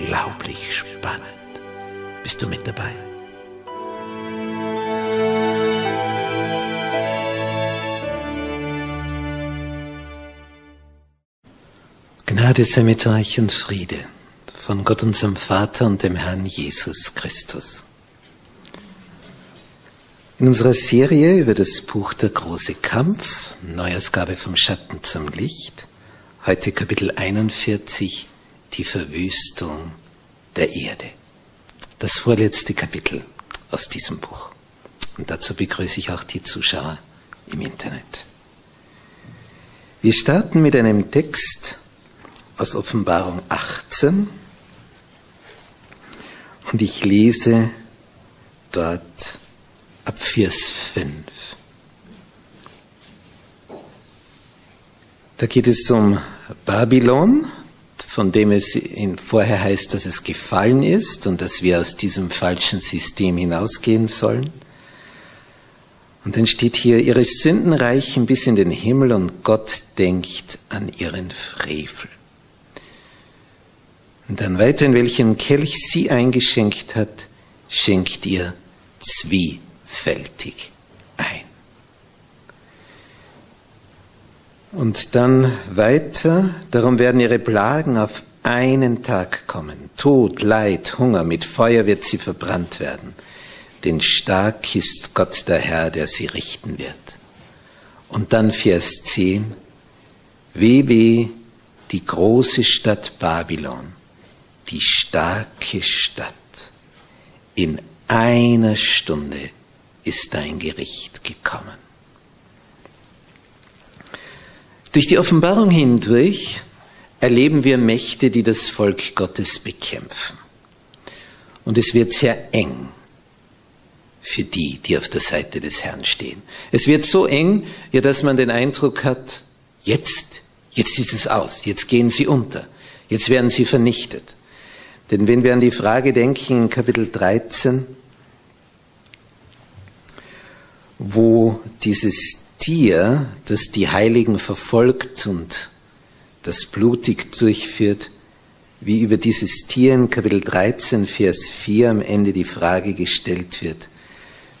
unglaublich spannend. Bist du mit dabei? Gnade sei mit euch und Friede von Gott unserem Vater und dem Herrn Jesus Christus. In unserer Serie über das Buch Der große Kampf, Neuausgabe vom Schatten zum Licht, heute Kapitel 41, die Verwüstung der Erde. Das vorletzte Kapitel aus diesem Buch. Und dazu begrüße ich auch die Zuschauer im Internet. Wir starten mit einem Text aus Offenbarung 18 und ich lese dort ab Vers 5. Da geht es um Babylon, von dem es vorher heißt, dass es gefallen ist und dass wir aus diesem falschen System hinausgehen sollen. Und dann steht hier, ihre Sünden reichen bis in den Himmel und Gott denkt an ihren Frevel. Und dann weiter, in welchem Kelch sie eingeschenkt hat, schenkt ihr Zwie fältig ein. Und dann weiter, darum werden ihre Plagen auf einen Tag kommen. Tod, Leid, Hunger, mit Feuer wird sie verbrannt werden. Denn stark ist Gott der Herr, der sie richten wird. Und dann Vers 10. Weh, weh, die große Stadt Babylon, die starke Stadt. In einer Stunde ist dein Gericht gekommen. Durch die Offenbarung hindurch erleben wir Mächte, die das Volk Gottes bekämpfen. Und es wird sehr eng für die, die auf der Seite des Herrn stehen. Es wird so eng, ja, dass man den Eindruck hat, jetzt, jetzt ist es aus, jetzt gehen sie unter, jetzt werden sie vernichtet. Denn wenn wir an die Frage denken in Kapitel 13, wo dieses Tier, das die Heiligen verfolgt und das blutig durchführt, wie über dieses Tier in Kapitel 13, Vers 4 am Ende die Frage gestellt wird,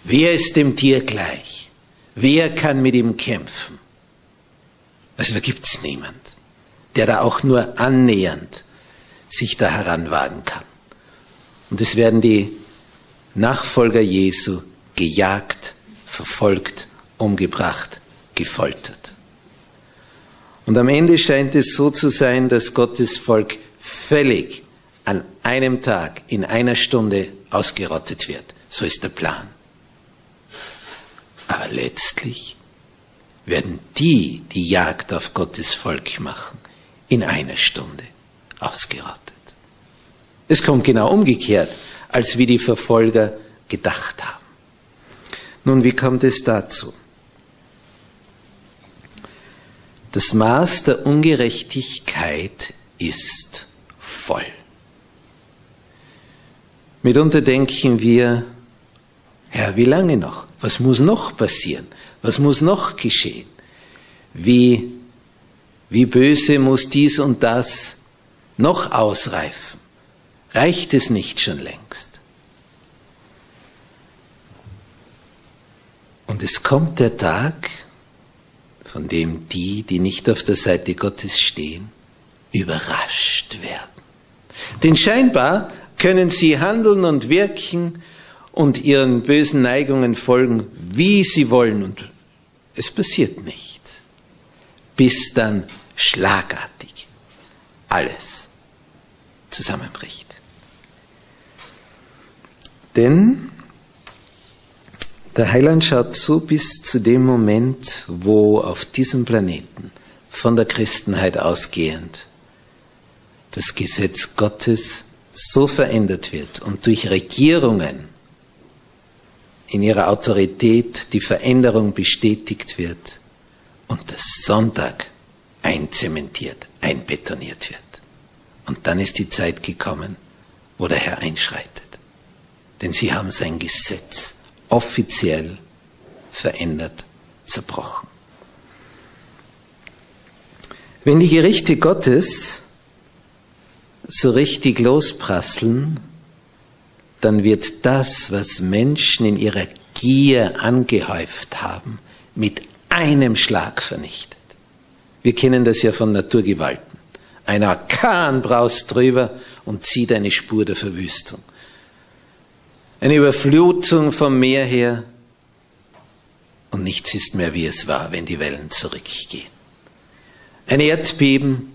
wer ist dem Tier gleich? Wer kann mit ihm kämpfen? Also da gibt es niemand, der da auch nur annähernd sich da heranwagen kann. Und es werden die Nachfolger Jesu gejagt, verfolgt, umgebracht, gefoltert. Und am Ende scheint es so zu sein, dass Gottes Volk völlig an einem Tag, in einer Stunde ausgerottet wird. So ist der Plan. Aber letztlich werden die, die Jagd auf Gottes Volk machen, in einer Stunde ausgerottet. Es kommt genau umgekehrt, als wie die Verfolger gedacht haben. Nun, wie kommt es dazu? Das Maß der Ungerechtigkeit ist voll. Mitunter denken wir, Herr, wie lange noch? Was muss noch passieren? Was muss noch geschehen? Wie, wie böse muss dies und das noch ausreifen? Reicht es nicht schon längst? Und es kommt der Tag, von dem die, die nicht auf der Seite Gottes stehen, überrascht werden. Denn scheinbar können sie handeln und wirken und ihren bösen Neigungen folgen, wie sie wollen und es passiert nichts, bis dann schlagartig alles zusammenbricht. Denn der Heiland schaut zu bis zu dem Moment, wo auf diesem Planeten von der Christenheit ausgehend das Gesetz Gottes so verändert wird und durch Regierungen in ihrer Autorität die Veränderung bestätigt wird und der Sonntag einzementiert, einbetoniert wird. Und dann ist die Zeit gekommen, wo der Herr einschreitet. Denn sie haben sein Gesetz offiziell verändert, zerbrochen. Wenn die Gerichte Gottes so richtig losprasseln, dann wird das, was Menschen in ihrer Gier angehäuft haben, mit einem Schlag vernichtet. Wir kennen das ja von Naturgewalten. Ein Orkan braust drüber und zieht eine Spur der Verwüstung. Eine Überflutung vom Meer her und nichts ist mehr, wie es war, wenn die Wellen zurückgehen. Ein Erdbeben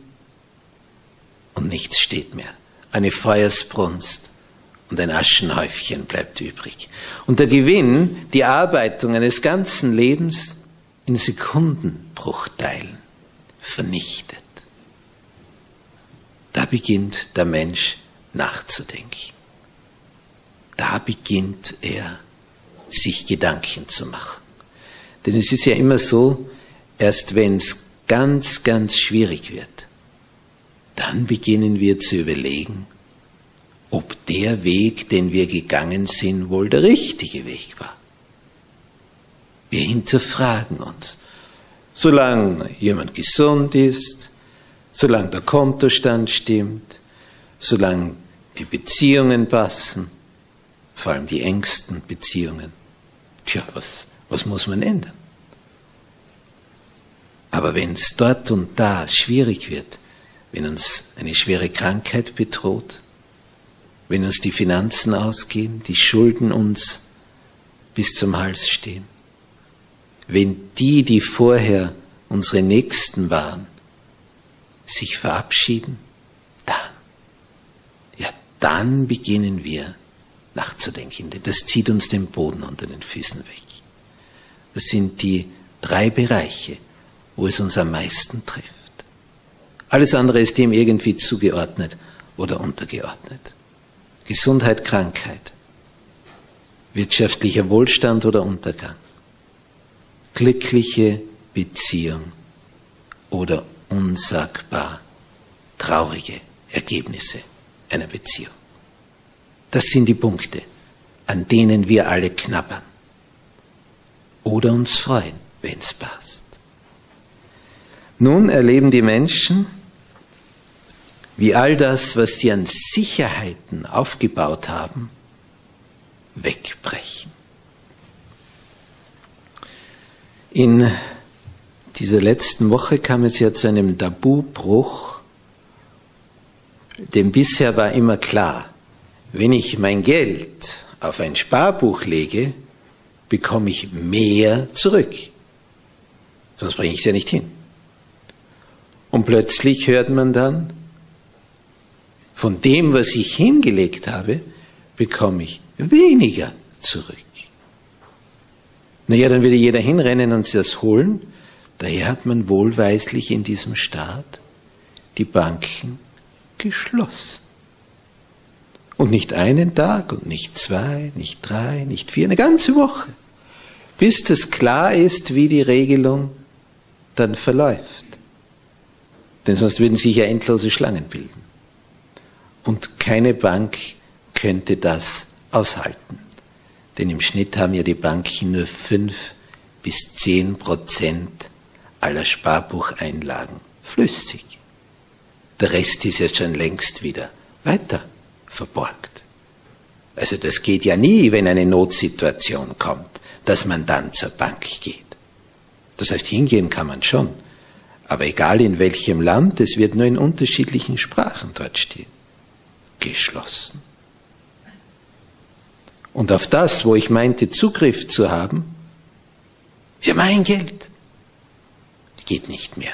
und nichts steht mehr. Eine Feuersbrunst und ein Aschenhäufchen bleibt übrig. Und der Gewinn, die Arbeitung eines ganzen Lebens in Sekundenbruchteilen vernichtet. Da beginnt der Mensch nachzudenken. Da beginnt er, sich Gedanken zu machen. Denn es ist ja immer so, erst wenn es ganz, ganz schwierig wird, dann beginnen wir zu überlegen, ob der Weg, den wir gegangen sind, wohl der richtige Weg war. Wir hinterfragen uns. Solange jemand gesund ist, solange der Kontostand stimmt, solange die Beziehungen passen, vor allem die engsten Beziehungen. Tja, was, was muss man ändern? Aber wenn es dort und da schwierig wird, wenn uns eine schwere Krankheit bedroht, wenn uns die Finanzen ausgehen, die Schulden uns bis zum Hals stehen, wenn die, die vorher unsere Nächsten waren, sich verabschieden, dann, ja, dann beginnen wir nachzudenken, das zieht uns den Boden unter den Füßen weg. Das sind die drei Bereiche, wo es uns am meisten trifft. Alles andere ist dem irgendwie zugeordnet oder untergeordnet. Gesundheit, Krankheit, wirtschaftlicher Wohlstand oder Untergang, glückliche Beziehung oder unsagbar traurige Ergebnisse einer Beziehung. Das sind die Punkte, an denen wir alle knabbern oder uns freuen, wenn es passt. Nun erleben die Menschen, wie all das, was sie an Sicherheiten aufgebaut haben, wegbrechen. In dieser letzten Woche kam es ja zu einem Tabubruch, denn bisher war immer klar, wenn ich mein Geld auf ein Sparbuch lege, bekomme ich mehr zurück. Sonst bringe ich es ja nicht hin. Und plötzlich hört man dann, von dem, was ich hingelegt habe, bekomme ich weniger zurück. Naja, dann würde jeder hinrennen und sich das holen. Daher hat man wohlweislich in diesem Staat die Banken geschlossen. Und nicht einen Tag und nicht zwei, nicht drei, nicht vier, eine ganze Woche. Bis das klar ist, wie die Regelung dann verläuft. Denn sonst würden sich ja endlose Schlangen bilden. Und keine Bank könnte das aushalten. Denn im Schnitt haben ja die Banken nur fünf bis zehn Prozent aller Sparbucheinlagen flüssig. Der Rest ist ja schon längst wieder weiter verborgt. Also das geht ja nie, wenn eine Notsituation kommt, dass man dann zur Bank geht. Das heißt, hingehen kann man schon. Aber egal in welchem Land, es wird nur in unterschiedlichen Sprachen dort stehen. Geschlossen. Und auf das, wo ich meinte, Zugriff zu haben, ist ja mein Geld. Geht nicht mehr.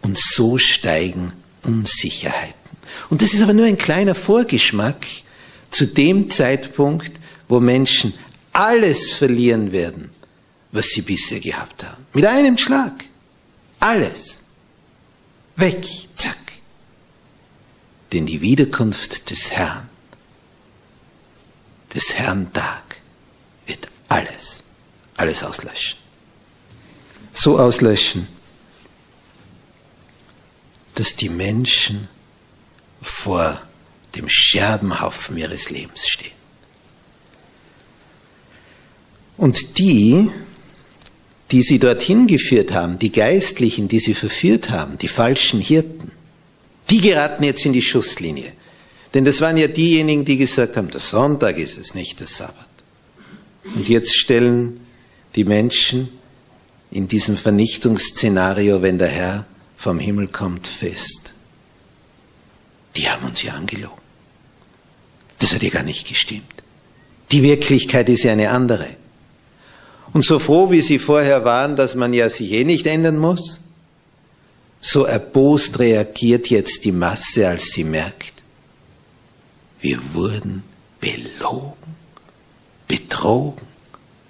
Und so steigen Unsicherheiten. Und das ist aber nur ein kleiner Vorgeschmack zu dem Zeitpunkt, wo Menschen alles verlieren werden, was sie bisher gehabt haben. Mit einem Schlag. Alles. Weg. Zack. Denn die Wiederkunft des Herrn, des Herrn Tag, wird alles, alles auslöschen. So auslöschen, dass die Menschen vor dem Scherbenhaufen ihres Lebens stehen. Und die, die sie dorthin geführt haben, die Geistlichen, die sie verführt haben, die falschen Hirten, die geraten jetzt in die Schusslinie. Denn das waren ja diejenigen, die gesagt haben, der Sonntag ist es, nicht der Sabbat. Und jetzt stellen die Menschen in diesem Vernichtungsszenario, wenn der Herr vom Himmel kommt, fest. Die haben uns ja angelogen. Das hat ja gar nicht gestimmt. Die Wirklichkeit ist ja eine andere. Und so froh, wie sie vorher waren, dass man ja sich eh nicht ändern muss, so erbost reagiert jetzt die Masse, als sie merkt, wir wurden belogen, betrogen,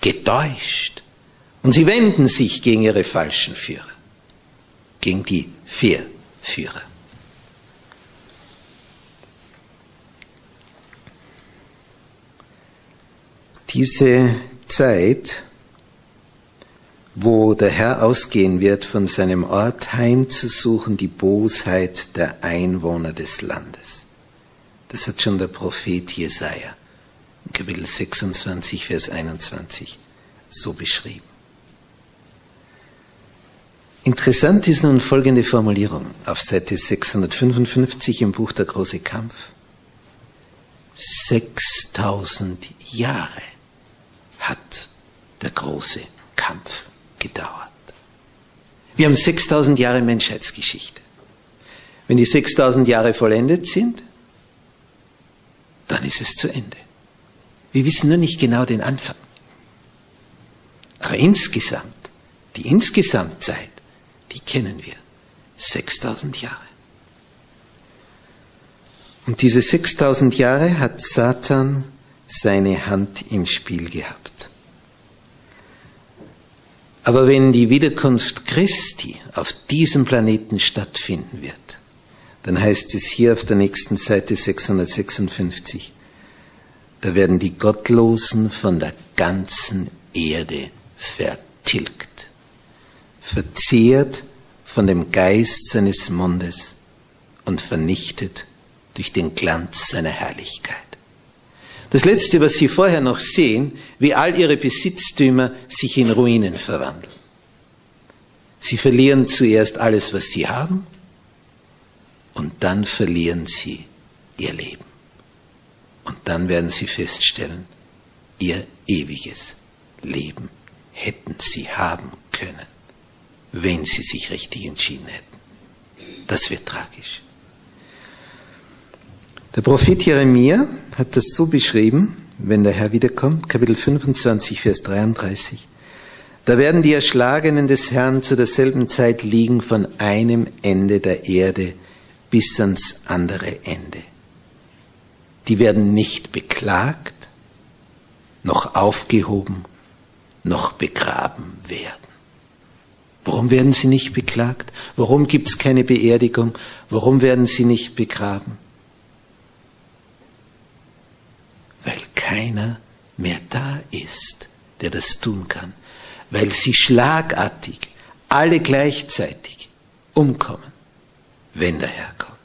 getäuscht. Und sie wenden sich gegen ihre falschen Führer, gegen die Verführer. Diese Zeit wo der Herr ausgehen wird, von seinem Ort heimzusuchen die Bosheit der Einwohner des Landes. Das hat schon der Prophet Jesaja in Kapitel 26, Vers 21 so beschrieben. Interessant ist nun folgende Formulierung auf Seite 655 im Buch Der große Kampf. 6000 Jahre hat der große Kampf gedauert. Wir haben 6000 Jahre Menschheitsgeschichte. Wenn die 6000 Jahre vollendet sind, dann ist es zu Ende. Wir wissen nur nicht genau den Anfang. Aber insgesamt, die Insgesamtzeit, die kennen wir. 6000 Jahre. Und diese 6000 Jahre hat Satan seine Hand im Spiel gehabt. Aber wenn die Wiederkunft Christi auf diesem Planeten stattfinden wird, dann heißt es hier auf der nächsten Seite 656, da werden die Gottlosen von der ganzen Erde vertilgt, verzehrt von dem Geist seines Mundes und vernichtet durch den Glanz seiner Herrlichkeit. Das Letzte, was Sie vorher noch sehen, wie all Ihre Besitztümer sich in Ruinen verwandeln. Sie verlieren zuerst alles, was Sie haben, und dann verlieren Sie Ihr Leben. Und dann werden Sie feststellen, Ihr ewiges Leben hätten Sie haben können, wenn Sie sich richtig entschieden hätten. Das wird tragisch. Der Prophet Jeremia hat das so beschrieben, wenn der Herr wiederkommt, Kapitel 25, Vers 33. Da werden die Erschlagenen des Herrn zu derselben Zeit liegen von einem Ende der Erde bis ans andere Ende. Die werden nicht beklagt, noch aufgehoben, noch begraben werden. Warum werden sie nicht beklagt? Warum gibt es keine Beerdigung? Warum werden sie nicht begraben? weil keiner mehr da ist, der das tun kann, weil sie schlagartig alle gleichzeitig umkommen, wenn der Herr kommt.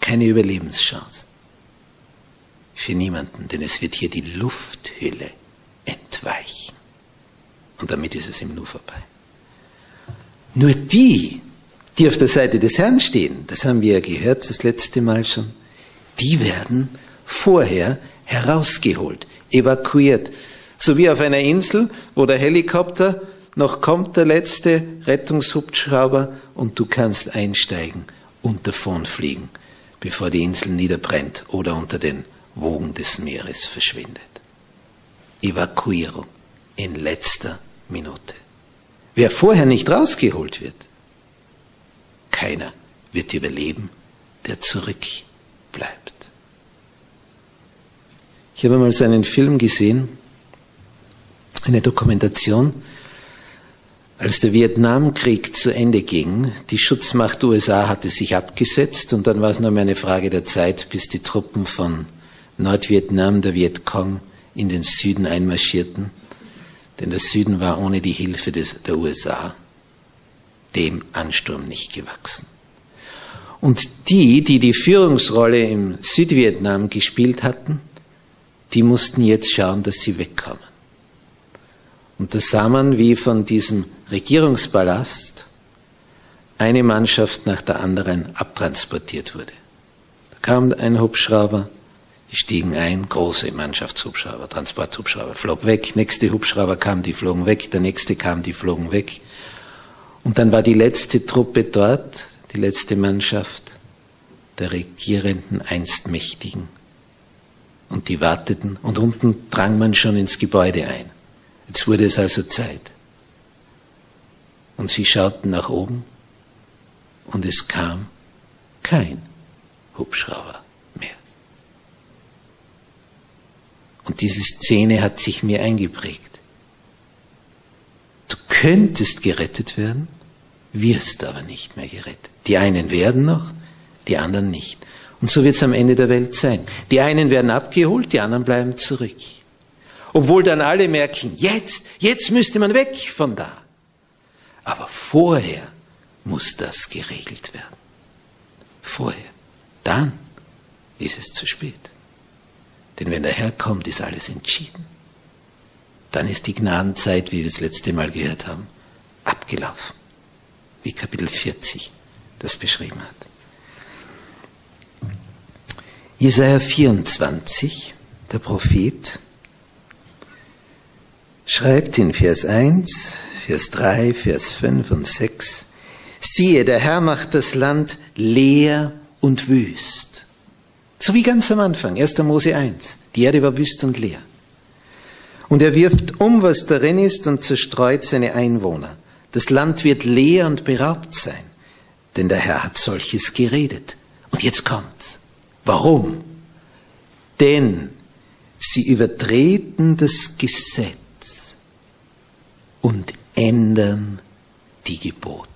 Keine Überlebenschance, Für niemanden, denn es wird hier die Lufthülle entweichen. Und damit ist es ihm nur vorbei. Nur die, die auf der Seite des Herrn stehen, das haben wir ja gehört das letzte Mal schon, die werden vorher herausgeholt, evakuiert. So wie auf einer Insel, wo der Helikopter noch kommt, der letzte Rettungshubschrauber und du kannst einsteigen und davonfliegen, bevor die Insel niederbrennt oder unter den Wogen des Meeres verschwindet. Evakuierung in letzter Minute. Wer vorher nicht rausgeholt wird, keiner wird überleben, der zurückbleibt. Ich habe mal so einen Film gesehen, eine Dokumentation, als der Vietnamkrieg zu Ende ging, die Schutzmacht USA hatte sich abgesetzt und dann war es nur mehr eine Frage der Zeit, bis die Truppen von Nordvietnam, der Vietcong, in den Süden einmarschierten. Denn der Süden war ohne die Hilfe des, der USA dem Ansturm nicht gewachsen. Und die, die die Führungsrolle im Südvietnam gespielt hatten, die mussten jetzt schauen, dass sie wegkommen. Und da sah man, wie von diesem Regierungspalast eine Mannschaft nach der anderen abtransportiert wurde. Da kam ein Hubschrauber, die stiegen ein, große Mannschaftshubschrauber, Transporthubschrauber, flog weg, nächste Hubschrauber kam, die flogen weg, der nächste kam, die flogen weg. Und dann war die letzte Truppe dort, die letzte Mannschaft der regierenden einst Mächtigen. Und die warteten und unten drang man schon ins Gebäude ein. Jetzt wurde es also Zeit. Und sie schauten nach oben und es kam kein Hubschrauber mehr. Und diese Szene hat sich mir eingeprägt. Du könntest gerettet werden, wirst aber nicht mehr gerettet. Die einen werden noch, die anderen nicht. Und so wird es am Ende der Welt sein. Die einen werden abgeholt, die anderen bleiben zurück. Obwohl dann alle merken, jetzt, jetzt müsste man weg von da. Aber vorher muss das geregelt werden. Vorher. Dann ist es zu spät. Denn wenn der Herr kommt, ist alles entschieden. Dann ist die Gnadenzeit, wie wir es letzte Mal gehört haben, abgelaufen. Wie Kapitel 40 das beschrieben hat. Jesaja 24, der Prophet, schreibt in Vers 1, Vers 3, Vers 5 und 6, siehe, der Herr macht das Land leer und wüst. So wie ganz am Anfang, 1. Mose 1. Die Erde war wüst und leer. Und er wirft um, was darin ist, und zerstreut seine Einwohner. Das Land wird leer und beraubt sein, denn der Herr hat solches geredet. Und jetzt kommt's. Warum? Denn sie übertreten das Gesetz und ändern die Gebote.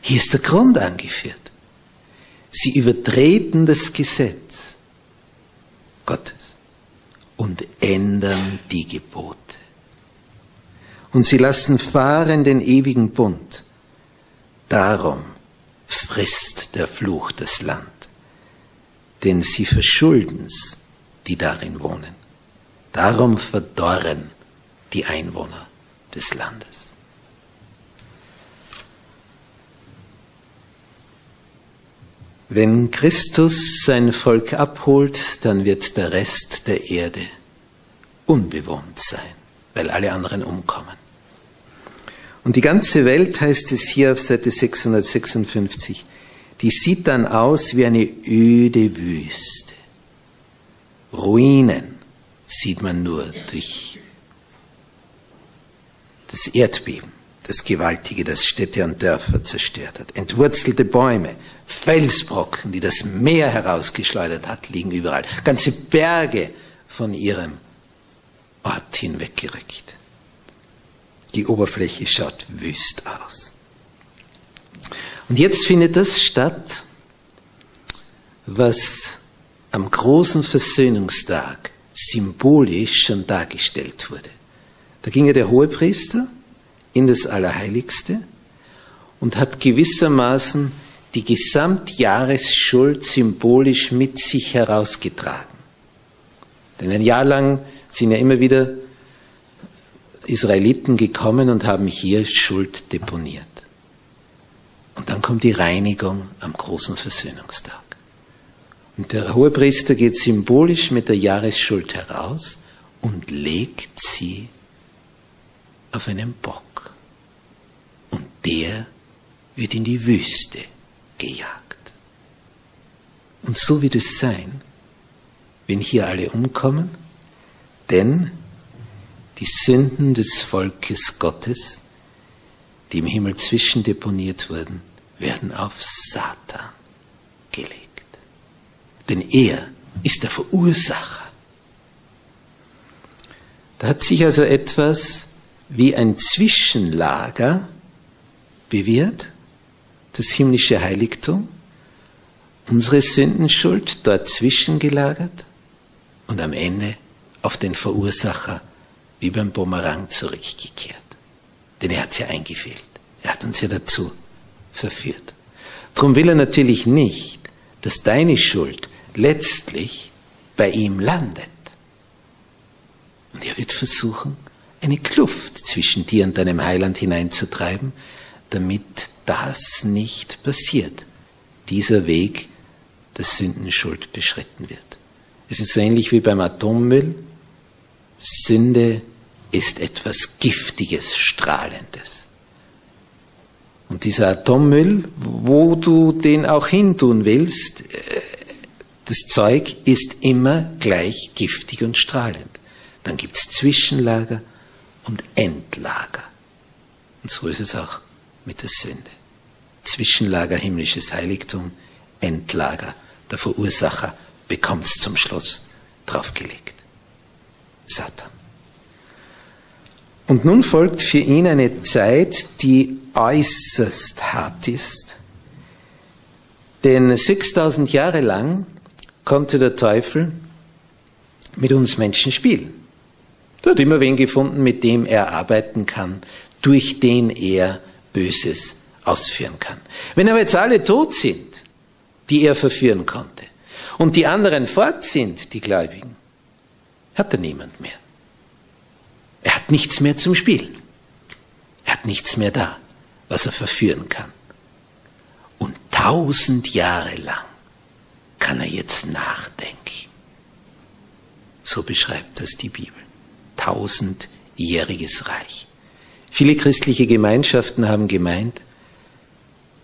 Hier ist der Grund angeführt. Sie übertreten das Gesetz Gottes und ändern die Gebote. Und sie lassen fahren den ewigen Bund. Darum frisst der Fluch das Land, denn sie verschulden's, die darin wohnen. Darum verdorren die Einwohner des Landes. Wenn Christus sein Volk abholt, dann wird der Rest der Erde unbewohnt sein, weil alle anderen umkommen. Und die ganze Welt, heißt es hier auf Seite 656, die sieht dann aus wie eine öde Wüste. Ruinen sieht man nur durch das Erdbeben, das Gewaltige, das Städte und Dörfer zerstört hat. Entwurzelte Bäume, Felsbrocken, die das Meer herausgeschleudert hat, liegen überall. Ganze Berge von ihrem Ort hinweggerückt. Die Oberfläche schaut wüst aus. Und jetzt findet das statt, was am großen Versöhnungstag symbolisch schon dargestellt wurde. Da ging ja der Hohepriester in das Allerheiligste und hat gewissermaßen die Gesamtjahresschuld symbolisch mit sich herausgetragen. Denn ein Jahr lang sind ja immer wieder Israeliten gekommen und haben hier Schuld deponiert. Und dann kommt die Reinigung am großen Versöhnungstag. Und der Hohepriester geht symbolisch mit der Jahresschuld heraus und legt sie auf einen Bock. Und der wird in die Wüste gejagt. Und so wird es sein, wenn hier alle umkommen, denn die Sünden des Volkes Gottes, die im Himmel zwischendeponiert wurden, werden auf Satan gelegt. Denn er ist der Verursacher. Da hat sich also etwas wie ein Zwischenlager bewährt, das himmlische Heiligtum, unsere Sündenschuld dort zwischengelagert und am Ende auf den Verursacher wie beim Bumerang zurückgekehrt. Denn er hat es ja eingefehlt. Er hat uns ja dazu verführt. Darum will er natürlich nicht, dass deine Schuld letztlich bei ihm landet. Und er wird versuchen, eine Kluft zwischen dir und deinem Heiland hineinzutreiben, damit das nicht passiert. Dieser Weg der Sündenschuld beschritten wird. Es ist so ähnlich wie beim Atommüll. Sünde ist etwas Giftiges, Strahlendes. Und dieser Atommüll, wo du den auch hintun willst, äh, das Zeug ist immer gleich giftig und strahlend. Dann gibt es Zwischenlager und Endlager. Und so ist es auch mit der Sünde. Zwischenlager himmlisches Heiligtum, Endlager. Der Verursacher bekommt es zum Schluss draufgelegt. Satan. Und nun folgt für ihn eine Zeit, die äußerst hart ist. Denn 6000 Jahre lang konnte der Teufel mit uns Menschen spielen. Er hat immer wen gefunden, mit dem er arbeiten kann, durch den er Böses ausführen kann. Wenn aber jetzt alle tot sind, die er verführen konnte, und die anderen fort sind, die Gläubigen, hat er niemand mehr. Er hat nichts mehr zum Spielen. Er hat nichts mehr da, was er verführen kann. Und tausend Jahre lang kann er jetzt nachdenken. So beschreibt das die Bibel. Tausendjähriges Reich. Viele christliche Gemeinschaften haben gemeint,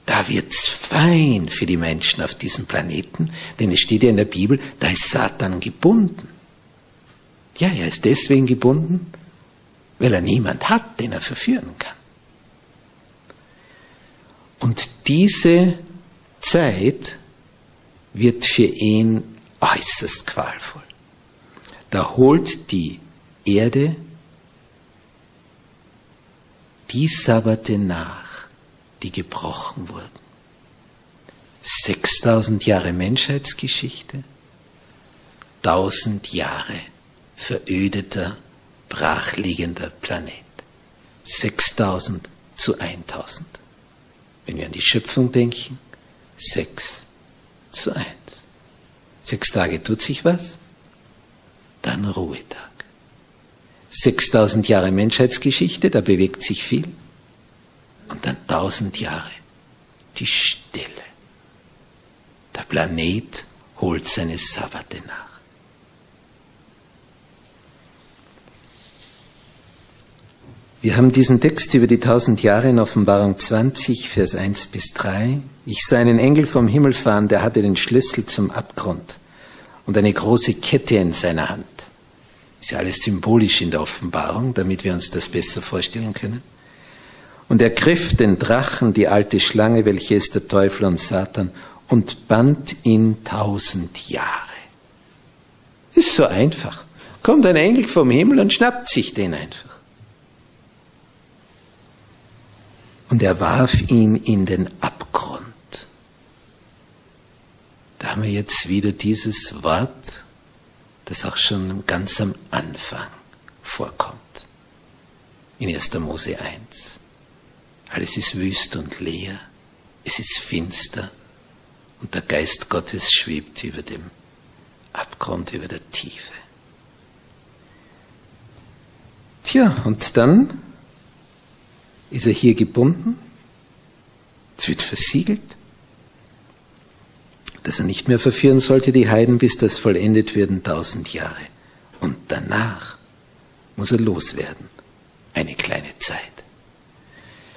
da wird's fein für die Menschen auf diesem Planeten, denn es steht ja in der Bibel, da ist Satan gebunden. Ja, er ist deswegen gebunden, weil er niemand hat, den er verführen kann. Und diese Zeit wird für ihn äußerst qualvoll. Da holt die Erde die Sabbate nach, die gebrochen wurden. 6000 Jahre Menschheitsgeschichte, 1000 Jahre verödeter brachliegender Planet. 6000 zu 1000. Wenn wir an die Schöpfung denken, 6 zu 1. Sechs Tage tut sich was, dann Ruhetag. 6000 Jahre Menschheitsgeschichte, da bewegt sich viel. Und dann 1000 Jahre die Stille. Der Planet holt seine Sabbate nach. Wir haben diesen Text über die tausend Jahre in Offenbarung 20, Vers 1 bis 3. Ich sah einen Engel vom Himmel fahren, der hatte den Schlüssel zum Abgrund und eine große Kette in seiner Hand. Ist ja alles symbolisch in der Offenbarung, damit wir uns das besser vorstellen können. Und er griff den Drachen, die alte Schlange, welche ist der Teufel und Satan, und band ihn tausend Jahre. Ist so einfach. Kommt ein Engel vom Himmel und schnappt sich den einfach. Und er warf ihn in den Abgrund. Da haben wir jetzt wieder dieses Wort, das auch schon ganz am Anfang vorkommt. In 1. Mose 1. Alles ist wüst und leer, es ist finster und der Geist Gottes schwebt über dem Abgrund, über der Tiefe. Tja, und dann ist er hier gebunden. Es wird versiegelt, dass er nicht mehr verführen sollte die Heiden, bis das vollendet werden tausend Jahre. Und danach muss er loswerden. Eine kleine Zeit.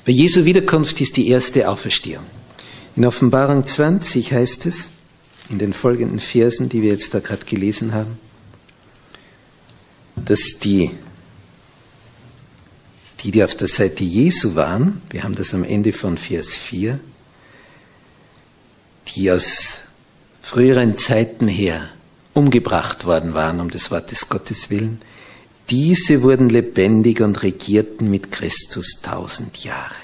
Bei Jesu Wiederkunft ist die erste Auferstehung. In Offenbarung 20 heißt es, in den folgenden Versen, die wir jetzt da gerade gelesen haben, dass die, die, die auf der Seite Jesu waren, wir haben das am Ende von Vers 4, die aus früheren Zeiten her umgebracht worden waren, um des Wortes Gottes willen, diese wurden lebendig und regierten mit Christus tausend Jahre.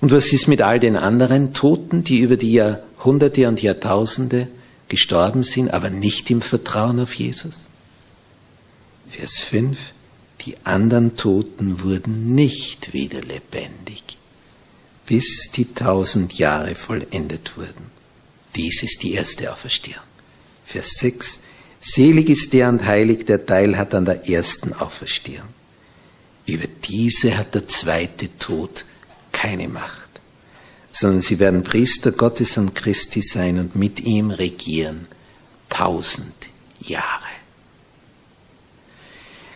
Und was ist mit all den anderen Toten, die über die Jahrhunderte und Jahrtausende gestorben sind, aber nicht im Vertrauen auf Jesus? Vers 5. Die anderen Toten wurden nicht wieder lebendig, bis die tausend Jahre vollendet wurden. Dies ist die erste Auferstehung. Vers 6. Selig ist der und heilig, der Teil hat an der ersten Auferstehung. Über diese hat der zweite Tod keine Macht, sondern sie werden Priester Gottes und Christi sein und mit ihm regieren tausend Jahre.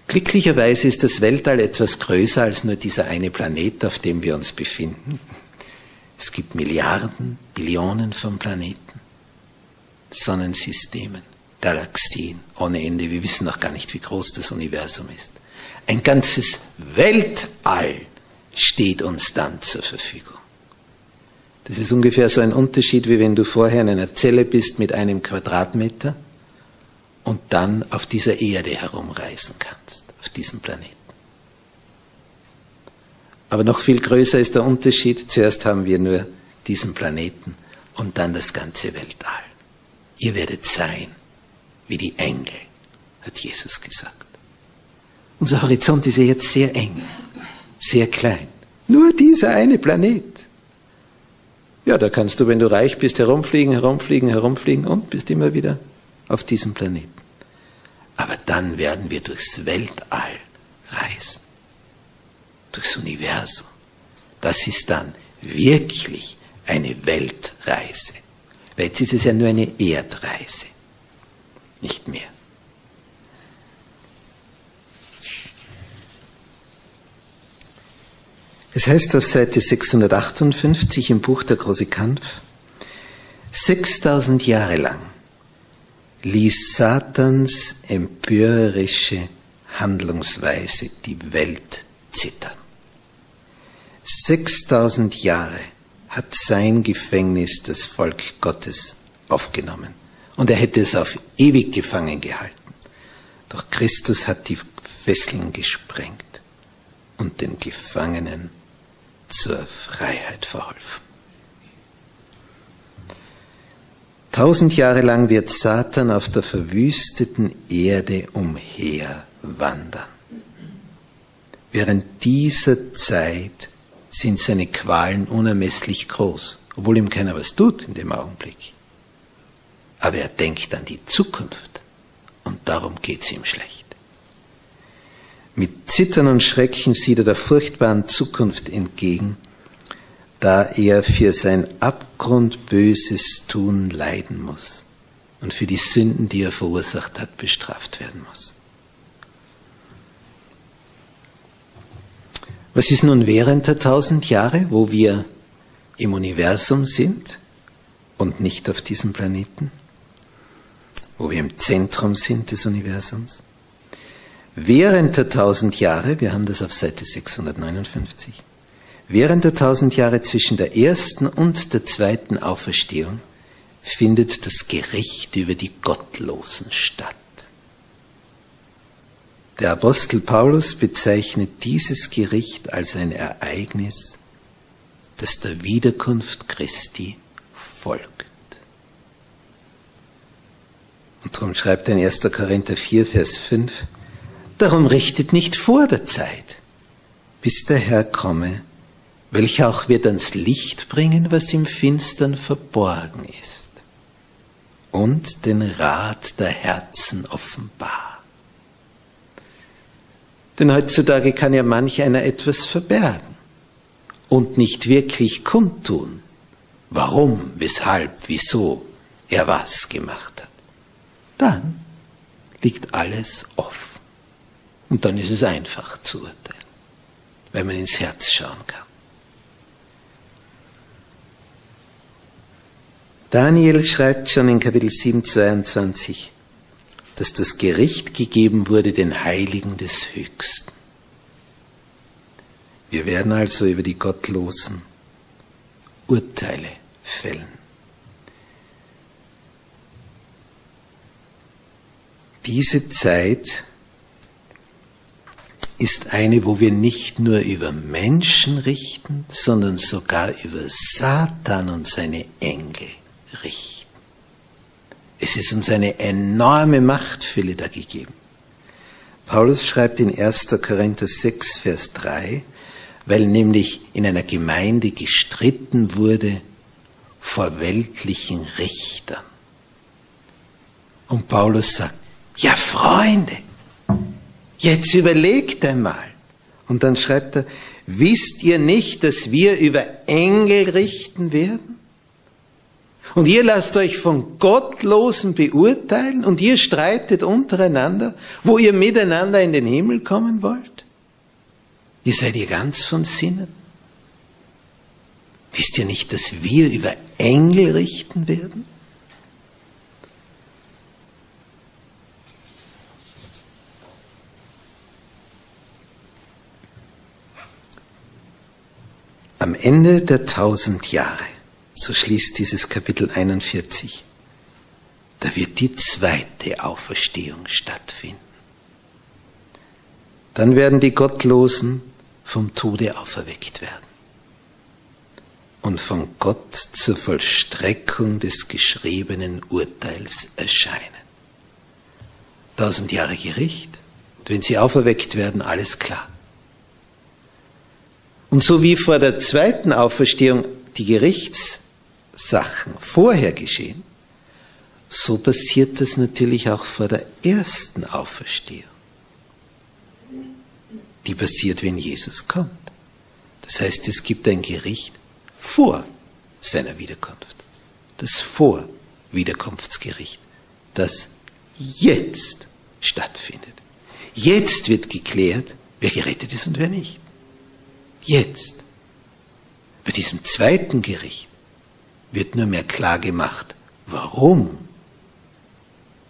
Glücklicherweise ist das Weltall etwas größer als nur dieser eine Planet, auf dem wir uns befinden. Es gibt Milliarden, Billionen von Planeten, Sonnensystemen, Galaxien ohne Ende. Wir wissen noch gar nicht, wie groß das Universum ist. Ein ganzes Weltall steht uns dann zur Verfügung. Das ist ungefähr so ein Unterschied, wie wenn du vorher in einer Zelle bist mit einem Quadratmeter und dann auf dieser Erde herumreisen kannst, auf diesem Planeten. Aber noch viel größer ist der Unterschied. Zuerst haben wir nur diesen Planeten und dann das ganze Weltall. Ihr werdet sein wie die Engel, hat Jesus gesagt. Unser Horizont ist ja jetzt sehr eng, sehr klein. Nur dieser eine Planet. Ja, da kannst du, wenn du reich bist, herumfliegen, herumfliegen, herumfliegen und bist immer wieder auf diesem Planeten. Aber dann werden wir durchs Weltall reisen, durchs Universum. Das ist dann wirklich eine Weltreise. Weil jetzt ist es ja nur eine Erdreise nicht mehr. Es heißt auf Seite 658 im Buch Der große Kampf, 6000 Jahre lang ließ Satans empörerische Handlungsweise die Welt zittern. 6000 Jahre hat sein Gefängnis das Volk Gottes aufgenommen und er hätte es auf ewig gefangen gehalten. Doch Christus hat die Fesseln gesprengt und den Gefangenen zur Freiheit verholfen. Tausend Jahre lang wird Satan auf der verwüsteten Erde umherwandern. Während dieser Zeit sind seine Qualen unermesslich groß, obwohl ihm keiner was tut in dem Augenblick aber er denkt an die Zukunft und darum geht es ihm schlecht. Mit Zittern und Schrecken sieht er der furchtbaren Zukunft entgegen, da er für sein abgrundböses Tun leiden muss und für die Sünden, die er verursacht hat, bestraft werden muss. Was ist nun während der tausend Jahre, wo wir im Universum sind und nicht auf diesem Planeten? wo wir im Zentrum sind des Universums. Während der tausend Jahre, wir haben das auf Seite 659, während der tausend Jahre zwischen der ersten und der zweiten Auferstehung findet das Gericht über die Gottlosen statt. Der Apostel Paulus bezeichnet dieses Gericht als ein Ereignis, das der Wiederkunft Christi folgt. Und darum schreibt er in 1. Korinther 4, Vers 5, Darum richtet nicht vor der Zeit, bis der Herr komme, welcher auch wird ans Licht bringen, was im Finstern verborgen ist, und den Rat der Herzen offenbar. Denn heutzutage kann ja manch einer etwas verbergen und nicht wirklich kundtun, warum, weshalb, wieso er was gemacht hat. Dann liegt alles offen. Und dann ist es einfach zu urteilen, weil man ins Herz schauen kann. Daniel schreibt schon in Kapitel 7, 22, dass das Gericht gegeben wurde den Heiligen des Höchsten. Wir werden also über die Gottlosen Urteile fällen. Diese Zeit ist eine, wo wir nicht nur über Menschen richten, sondern sogar über Satan und seine Engel richten. Es ist uns eine enorme Machtfülle da gegeben. Paulus schreibt in 1. Korinther 6, Vers 3, weil nämlich in einer Gemeinde gestritten wurde vor weltlichen Richtern. Und Paulus sagt, ja Freunde, jetzt überlegt einmal. Und dann schreibt er, wisst ihr nicht, dass wir über Engel richten werden? Und ihr lasst euch von Gottlosen beurteilen und ihr streitet untereinander, wo ihr miteinander in den Himmel kommen wollt? Ihr seid ihr ganz von Sinnen? Wisst ihr nicht, dass wir über Engel richten werden? Am Ende der tausend Jahre so schließt dieses Kapitel 41. Da wird die zweite Auferstehung stattfinden. Dann werden die Gottlosen vom Tode auferweckt werden und von Gott zur Vollstreckung des geschriebenen Urteils erscheinen. Tausend Jahre Gericht, und wenn sie auferweckt werden, alles klar. Und so wie vor der zweiten Auferstehung die Gerichts Sachen vorher geschehen, so passiert das natürlich auch vor der ersten Auferstehung. Die passiert, wenn Jesus kommt. Das heißt, es gibt ein Gericht vor seiner Wiederkunft. Das Vorwiederkunftsgericht, das jetzt stattfindet. Jetzt wird geklärt, wer gerettet ist und wer nicht. Jetzt. Bei diesem zweiten Gericht wird nur mehr klar gemacht, warum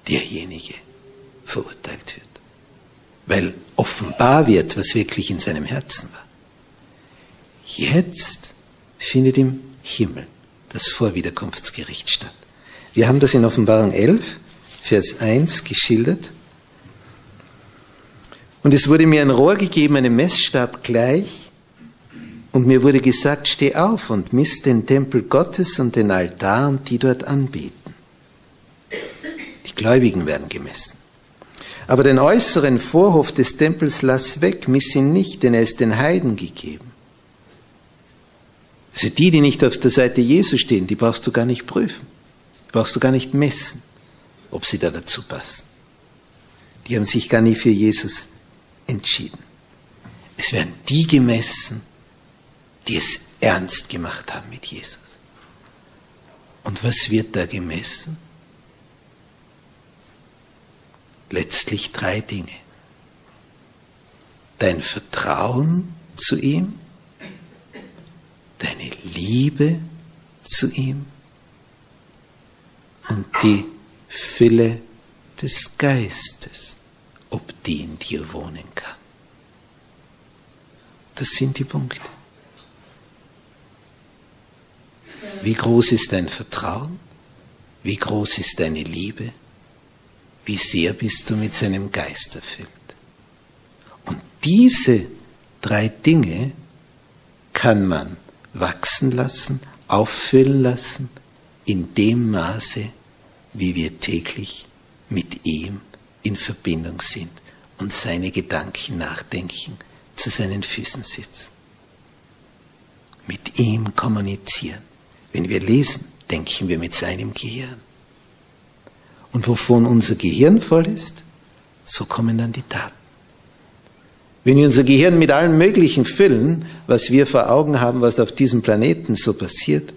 derjenige verurteilt wird. Weil offenbar wird, was wirklich in seinem Herzen war. Jetzt findet im Himmel das Vorwiederkunftsgericht statt. Wir haben das in Offenbarung 11, Vers 1 geschildert. Und es wurde mir ein Rohr gegeben, einem Messstab gleich, und mir wurde gesagt, steh auf und miss den Tempel Gottes und den Altar und die dort anbeten. Die Gläubigen werden gemessen. Aber den äußeren Vorhof des Tempels lass weg, miss ihn nicht, denn er ist den Heiden gegeben. Also die, die nicht auf der Seite Jesu stehen, die brauchst du gar nicht prüfen. Brauchst du gar nicht messen, ob sie da dazu passen. Die haben sich gar nicht für Jesus entschieden. Es werden die gemessen, die es ernst gemacht haben mit Jesus. Und was wird da gemessen? Letztlich drei Dinge. Dein Vertrauen zu ihm, deine Liebe zu ihm und die Fülle des Geistes, ob die in dir wohnen kann. Das sind die Punkte. Wie groß ist dein Vertrauen? Wie groß ist deine Liebe? Wie sehr bist du mit seinem Geist erfüllt? Und diese drei Dinge kann man wachsen lassen, auffüllen lassen, in dem Maße, wie wir täglich mit ihm in Verbindung sind und seine Gedanken nachdenken, zu seinen Füßen sitzen. Mit ihm kommunizieren. Wenn wir lesen, denken wir mit seinem Gehirn. Und wovon unser Gehirn voll ist, so kommen dann die Taten. Wenn wir unser Gehirn mit allem Möglichen füllen, was wir vor Augen haben, was auf diesem Planeten so passiert,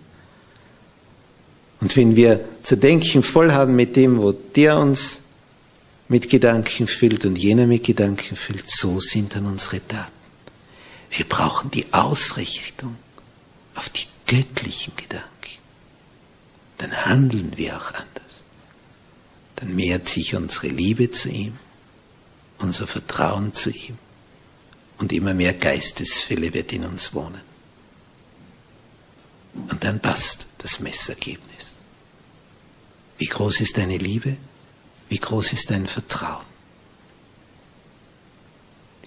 und wenn wir zu denken voll haben mit dem, wo der uns mit Gedanken füllt und jener mit Gedanken füllt, so sind dann unsere Taten. Wir brauchen die Ausrichtung auf die göttlichen Gedanken. Dann handeln wir auch anders. Dann mehrt sich unsere Liebe zu ihm, unser Vertrauen zu ihm und immer mehr Geistesfülle wird in uns wohnen. Und dann passt das Messergebnis. Wie groß ist deine Liebe? Wie groß ist dein Vertrauen?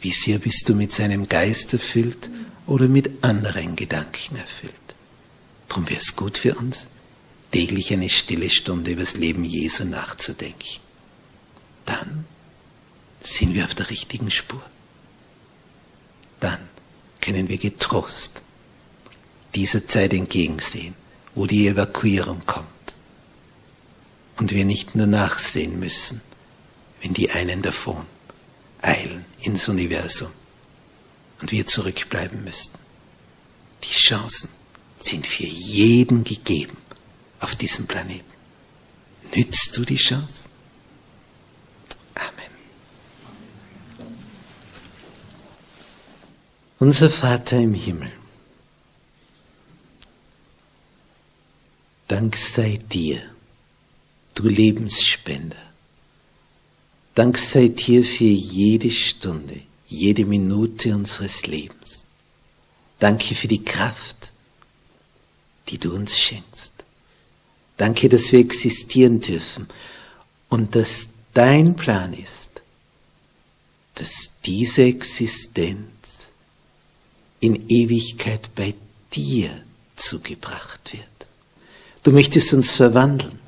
Wie sehr bist du mit seinem Geist erfüllt oder mit anderen Gedanken erfüllt? Darum wäre es gut für uns, täglich eine stille Stunde über das Leben Jesu nachzudenken. Dann sind wir auf der richtigen Spur. Dann können wir getrost dieser Zeit entgegensehen, wo die Evakuierung kommt und wir nicht nur nachsehen müssen, wenn die einen davon eilen ins Universum und wir zurückbleiben müssten. Die Chancen sind für jeden gegeben auf diesem Planeten. Nützt du die Chance? Amen. Unser Vater im Himmel, Dank sei dir du Lebensspender. Dank sei dir für jede Stunde, jede Minute unseres Lebens. Danke für die Kraft, die du uns schenkst. Danke, dass wir existieren dürfen und dass dein Plan ist, dass diese Existenz in Ewigkeit bei dir zugebracht wird. Du möchtest uns verwandeln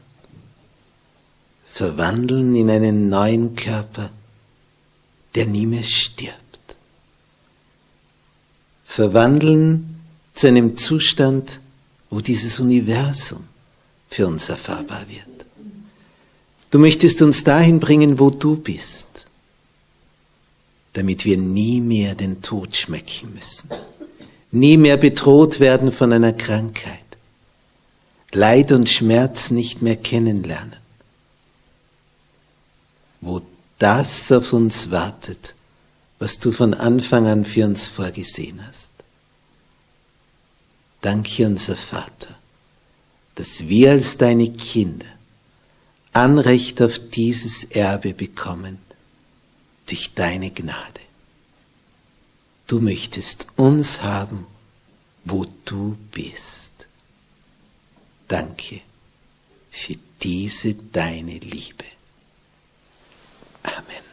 verwandeln in einen neuen Körper, der nie mehr stirbt. Verwandeln zu einem Zustand, wo dieses Universum für uns erfahrbar wird. Du möchtest uns dahin bringen, wo du bist, damit wir nie mehr den Tod schmecken müssen, nie mehr bedroht werden von einer Krankheit, Leid und Schmerz nicht mehr kennenlernen wo das auf uns wartet, was du von Anfang an für uns vorgesehen hast. Danke, unser Vater, dass wir als deine Kinder Anrecht auf dieses Erbe bekommen durch deine Gnade. Du möchtest uns haben, wo du bist. Danke für diese deine Liebe. Amen.